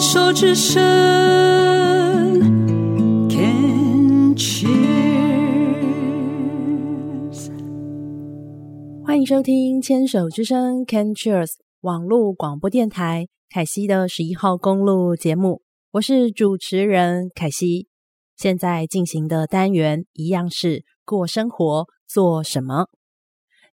手之声，Can Cheers，欢迎收听牵手之声 Can Cheers 网络广播电台凯西的十一号公路节目，我是主持人凯西。现在进行的单元一样是过生活做什么？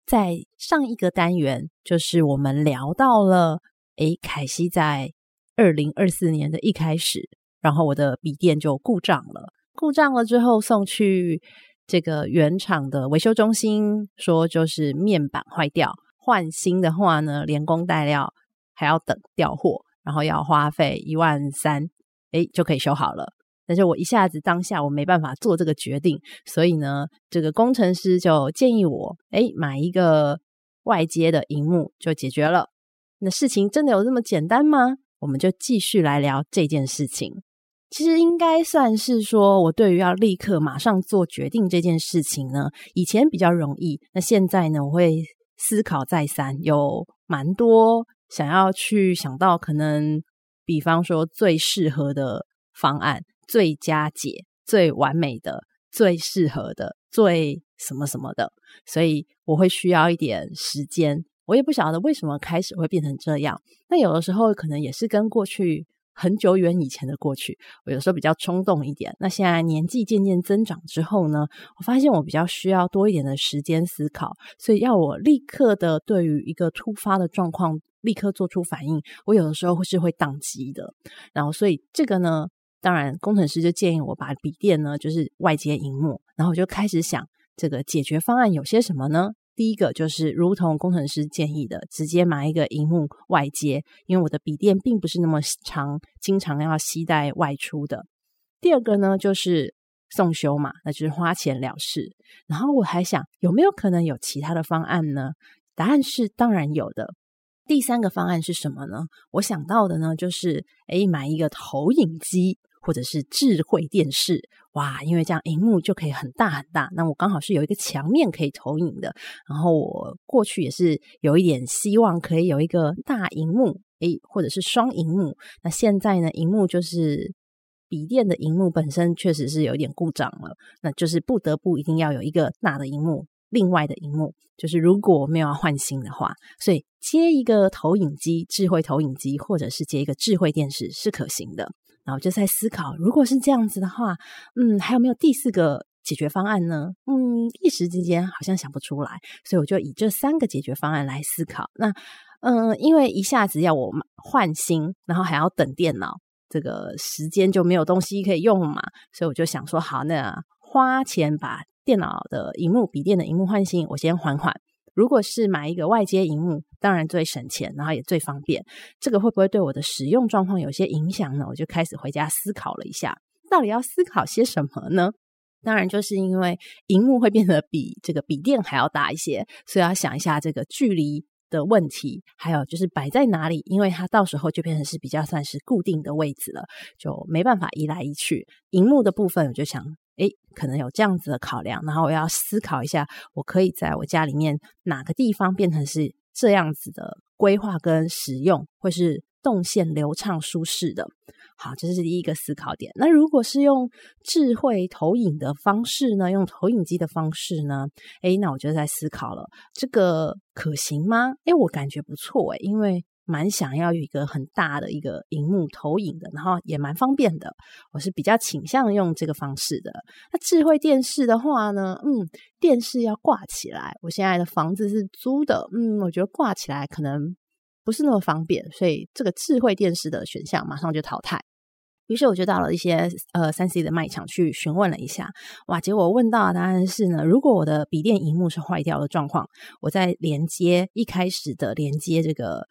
在上一个单元，就是我们聊到了，诶，凯西在二零二四年的一开始，然后我的笔电就故障了。故障了之后送去这个原厂的维修中心，说就是面板坏掉，换新的话呢，连工带料还要等调货，然后要花费一万三，诶，就可以修好了。但是我一下子当下我没办法做这个决定，所以呢，这个工程师就建议我，诶，买一个外接的荧幕就解决了。那事情真的有这么简单吗？我们就继续来聊这件事情。其实应该算是说，我对于要立刻马上做决定这件事情呢，以前比较容易。那现在呢，我会思考再三，有蛮多想要去想到可能，比方说最适合的方案。最佳解、最完美的、最适合的、最什么什么的，所以我会需要一点时间。我也不晓得为什么开始会变成这样。那有的时候可能也是跟过去很久远以前的过去，我有时候比较冲动一点。那现在年纪渐渐增长之后呢，我发现我比较需要多一点的时间思考，所以要我立刻的对于一个突发的状况立刻做出反应，我有的时候是会宕机的。然后，所以这个呢。当然，工程师就建议我把笔电呢，就是外接荧幕，然后我就开始想这个解决方案有些什么呢？第一个就是如同工程师建议的，直接买一个荧幕外接，因为我的笔电并不是那么长，经常要携带外出的。第二个呢，就是送修嘛，那就是花钱了事。然后我还想有没有可能有其他的方案呢？答案是当然有的。第三个方案是什么呢？我想到的呢，就是诶，买一个投影机。或者是智慧电视，哇，因为这样荧幕就可以很大很大。那我刚好是有一个墙面可以投影的，然后我过去也是有一点希望可以有一个大荧幕，诶，或者是双荧幕。那现在呢，荧幕就是笔电的荧幕本身确实是有点故障了，那就是不得不一定要有一个大的荧幕，另外的荧幕就是如果没有要换新的话，所以接一个投影机，智慧投影机，或者是接一个智慧电视是可行的。然后就在思考，如果是这样子的话，嗯，还有没有第四个解决方案呢？嗯，一时之间好像想不出来，所以我就以这三个解决方案来思考。那，嗯，因为一下子要我换新，然后还要等电脑，这个时间就没有东西可以用嘛，所以我就想说，好，那花钱把电脑的荧幕、笔电的荧幕换新，我先缓缓。如果是买一个外接荧幕，当然最省钱，然后也最方便。这个会不会对我的使用状况有些影响呢？我就开始回家思考了一下，到底要思考些什么呢？当然就是因为荧幕会变得比这个笔电还要大一些，所以要想一下这个距离的问题，还有就是摆在哪里，因为它到时候就变成是比较算是固定的位置了，就没办法移来移去。荧幕的部分，我就想。诶，可能有这样子的考量，然后我要思考一下，我可以在我家里面哪个地方变成是这样子的规划跟使用，会是动线流畅舒适的。好，这是第一个思考点。那如果是用智慧投影的方式呢？用投影机的方式呢？诶，那我就在思考了，这个可行吗？诶，我感觉不错诶，因为。蛮想要有一个很大的一个荧幕投影的，然后也蛮方便的。我是比较倾向用这个方式的。那智慧电视的话呢，嗯，电视要挂起来。我现在的房子是租的，嗯，我觉得挂起来可能不是那么方便，所以这个智慧电视的选项马上就淘汰。于是我就到了一些呃三 C 的卖场去询问了一下，哇，结果问到的答案是呢，如果我的笔电荧幕是坏掉的状况，我在连接一开始的连接这个。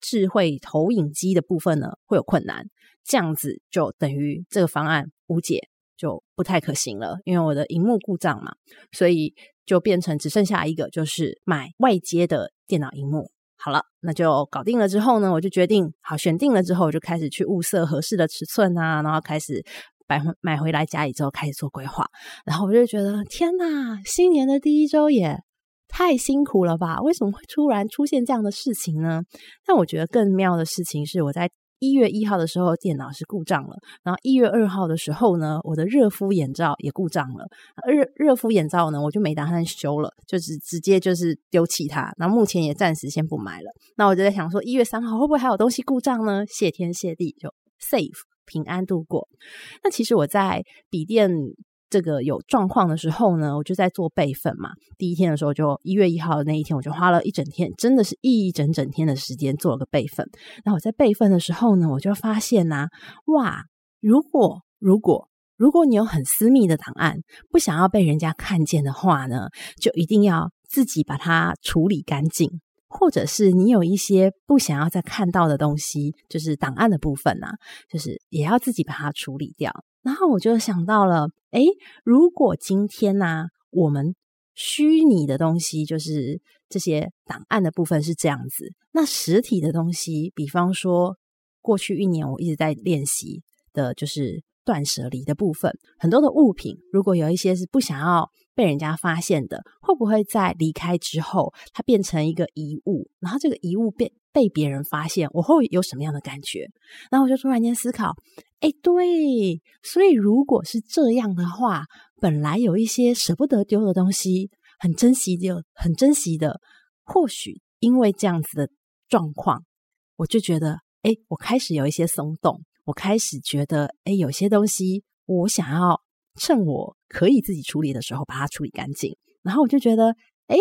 智慧投影机的部分呢，会有困难，这样子就等于这个方案无解，就不太可行了。因为我的荧幕故障嘛，所以就变成只剩下一个，就是买外接的电脑荧幕。好了，那就搞定了之后呢，我就决定好选定了之后，我就开始去物色合适的尺寸啊，然后开始买买回来家里之后开始做规划。然后我就觉得天哪，新年的第一周也。太辛苦了吧？为什么会突然出现这样的事情呢？但我觉得更妙的事情是，我在一月一号的时候电脑是故障了，然后一月二号的时候呢，我的热敷眼罩也故障了。热热敷眼罩呢，我就没打算修了，就是直接就是丢弃它。那目前也暂时先不买了。那我就在想说，一月三号会不会还有东西故障呢？谢天谢地，就 safe 平安度过。那其实我在笔电。这个有状况的时候呢，我就在做备份嘛。第一天的时候，就一月一号的那一天，我就花了一整天，真的是一整整天的时间做了个备份。那我在备份的时候呢，我就发现呐、啊，哇，如果如果如果你有很私密的档案，不想要被人家看见的话呢，就一定要自己把它处理干净，或者是你有一些不想要再看到的东西，就是档案的部分啊，就是也要自己把它处理掉。然后我就想到了，诶，如果今天呢、啊，我们虚拟的东西就是这些档案的部分是这样子，那实体的东西，比方说过去一年我一直在练习的，就是断舍离的部分，很多的物品，如果有一些是不想要被人家发现的，会不会在离开之后，它变成一个遗物，然后这个遗物变被别人发现，我会有什么样的感觉？然后我就突然间思考。哎，对，所以如果是这样的话，本来有一些舍不得丢的东西，很珍惜的，很珍惜的，或许因为这样子的状况，我就觉得，哎，我开始有一些松动，我开始觉得，哎，有些东西我想要趁我可以自己处理的时候把它处理干净，然后我就觉得，哎，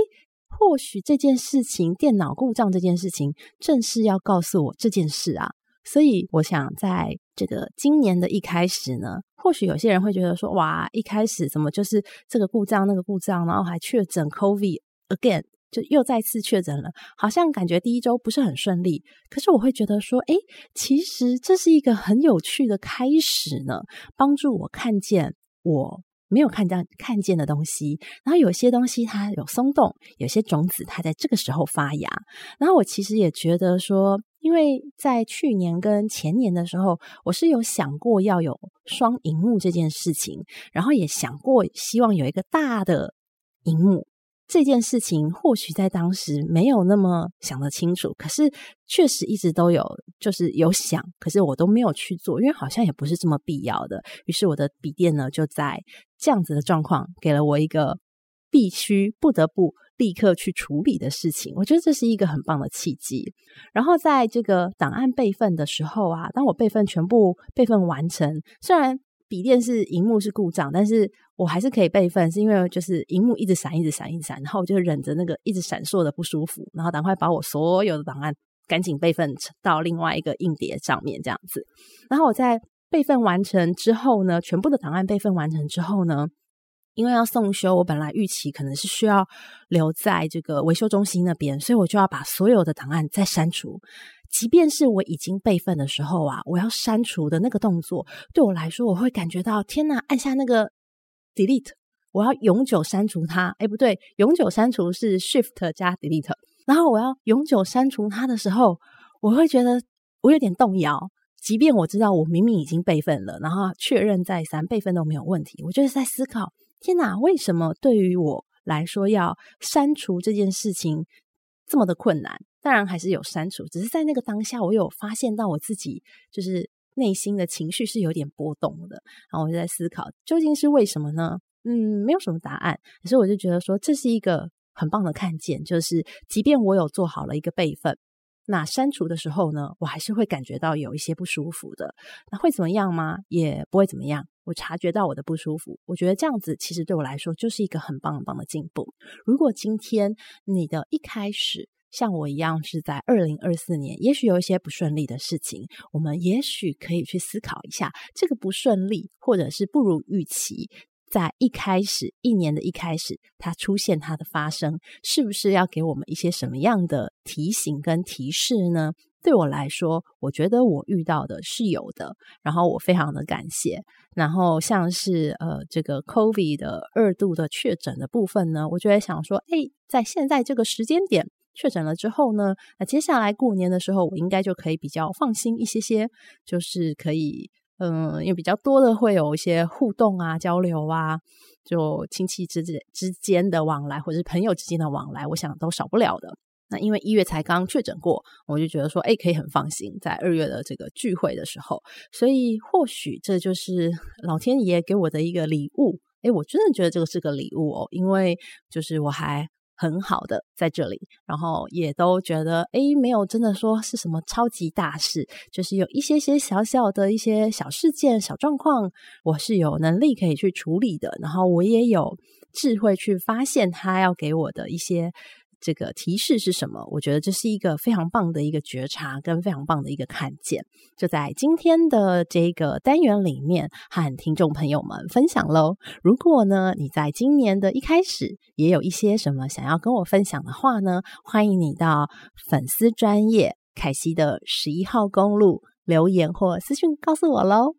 或许这件事情，电脑故障这件事情，正是要告诉我这件事啊。所以，我想在这个今年的一开始呢，或许有些人会觉得说，哇，一开始怎么就是这个故障那个故障，然后还确诊 COVID again，就又再次确诊了，好像感觉第一周不是很顺利。可是我会觉得说，诶，其实这是一个很有趣的开始呢，帮助我看见我没有看到看见的东西，然后有些东西它有松动，有些种子它在这个时候发芽，然后我其实也觉得说。因为在去年跟前年的时候，我是有想过要有双萤幕这件事情，然后也想过希望有一个大的荧幕这件事情，或许在当时没有那么想得清楚，可是确实一直都有，就是有想，可是我都没有去做，因为好像也不是这么必要的。于是我的笔电呢，就在这样子的状况，给了我一个必须不得不。立刻去处理的事情，我觉得这是一个很棒的契机。然后在这个档案备份的时候啊，当我备份全部备份完成，虽然笔电是荧幕是故障，但是我还是可以备份，是因为就是荧幕一直闪，一直闪，一直闪，然后我就忍着那个一直闪烁的不舒服，然后赶快把我所有的档案赶紧备份到另外一个硬碟上面，这样子。然后我在备份完成之后呢，全部的档案备份完成之后呢，因为要送修，我本来预期可能是需要留在这个维修中心那边，所以我就要把所有的档案再删除。即便是我已经备份的时候啊，我要删除的那个动作，对我来说，我会感觉到天哪，按下那个 delete，我要永久删除它。诶，不对，永久删除是 shift 加 delete，然后我要永久删除它的时候，我会觉得我有点动摇。即便我知道我明明已经备份了，然后确认再三备份都没有问题，我就是在思考。天哪，为什么对于我来说要删除这件事情这么的困难？当然还是有删除，只是在那个当下，我有发现到我自己就是内心的情绪是有点波动的。然后我就在思考，究竟是为什么呢？嗯，没有什么答案。可是我就觉得说，这是一个很棒的看见，就是即便我有做好了一个备份。那删除的时候呢，我还是会感觉到有一些不舒服的。那会怎么样吗？也不会怎么样。我察觉到我的不舒服，我觉得这样子其实对我来说就是一个很棒很棒的进步。如果今天你的一开始像我一样是在二零二四年，也许有一些不顺利的事情，我们也许可以去思考一下，这个不顺利或者是不如预期。在一开始，一年的一开始，它出现，它的发生，是不是要给我们一些什么样的提醒跟提示呢？对我来说，我觉得我遇到的是有的，然后我非常的感谢。然后像是呃这个 COVID 的二度的确诊的部分呢，我就在想说，诶，在现在这个时间点确诊了之后呢，那接下来过年的时候，我应该就可以比较放心一些些，就是可以。嗯，因为比较多的会有一些互动啊、交流啊，就亲戚之之之间的往来，或者是朋友之间的往来，我想都少不了的。那因为一月才刚确诊过，我就觉得说，哎，可以很放心，在二月的这个聚会的时候，所以或许这就是老天爷给我的一个礼物。哎，我真的觉得这个是个礼物哦，因为就是我还很好的在这里，然后也都觉得，诶，没有真的说是什么超级大事，就是有一些些小小的一些小事件、小状况，我是有能力可以去处理的，然后我也有智慧去发现他要给我的一些。这个提示是什么？我觉得这是一个非常棒的一个觉察，跟非常棒的一个看见。就在今天的这个单元里面，和听众朋友们分享喽。如果呢，你在今年的一开始也有一些什么想要跟我分享的话呢，欢迎你到粉丝专业凯西的十一号公路留言或私讯告诉我喽。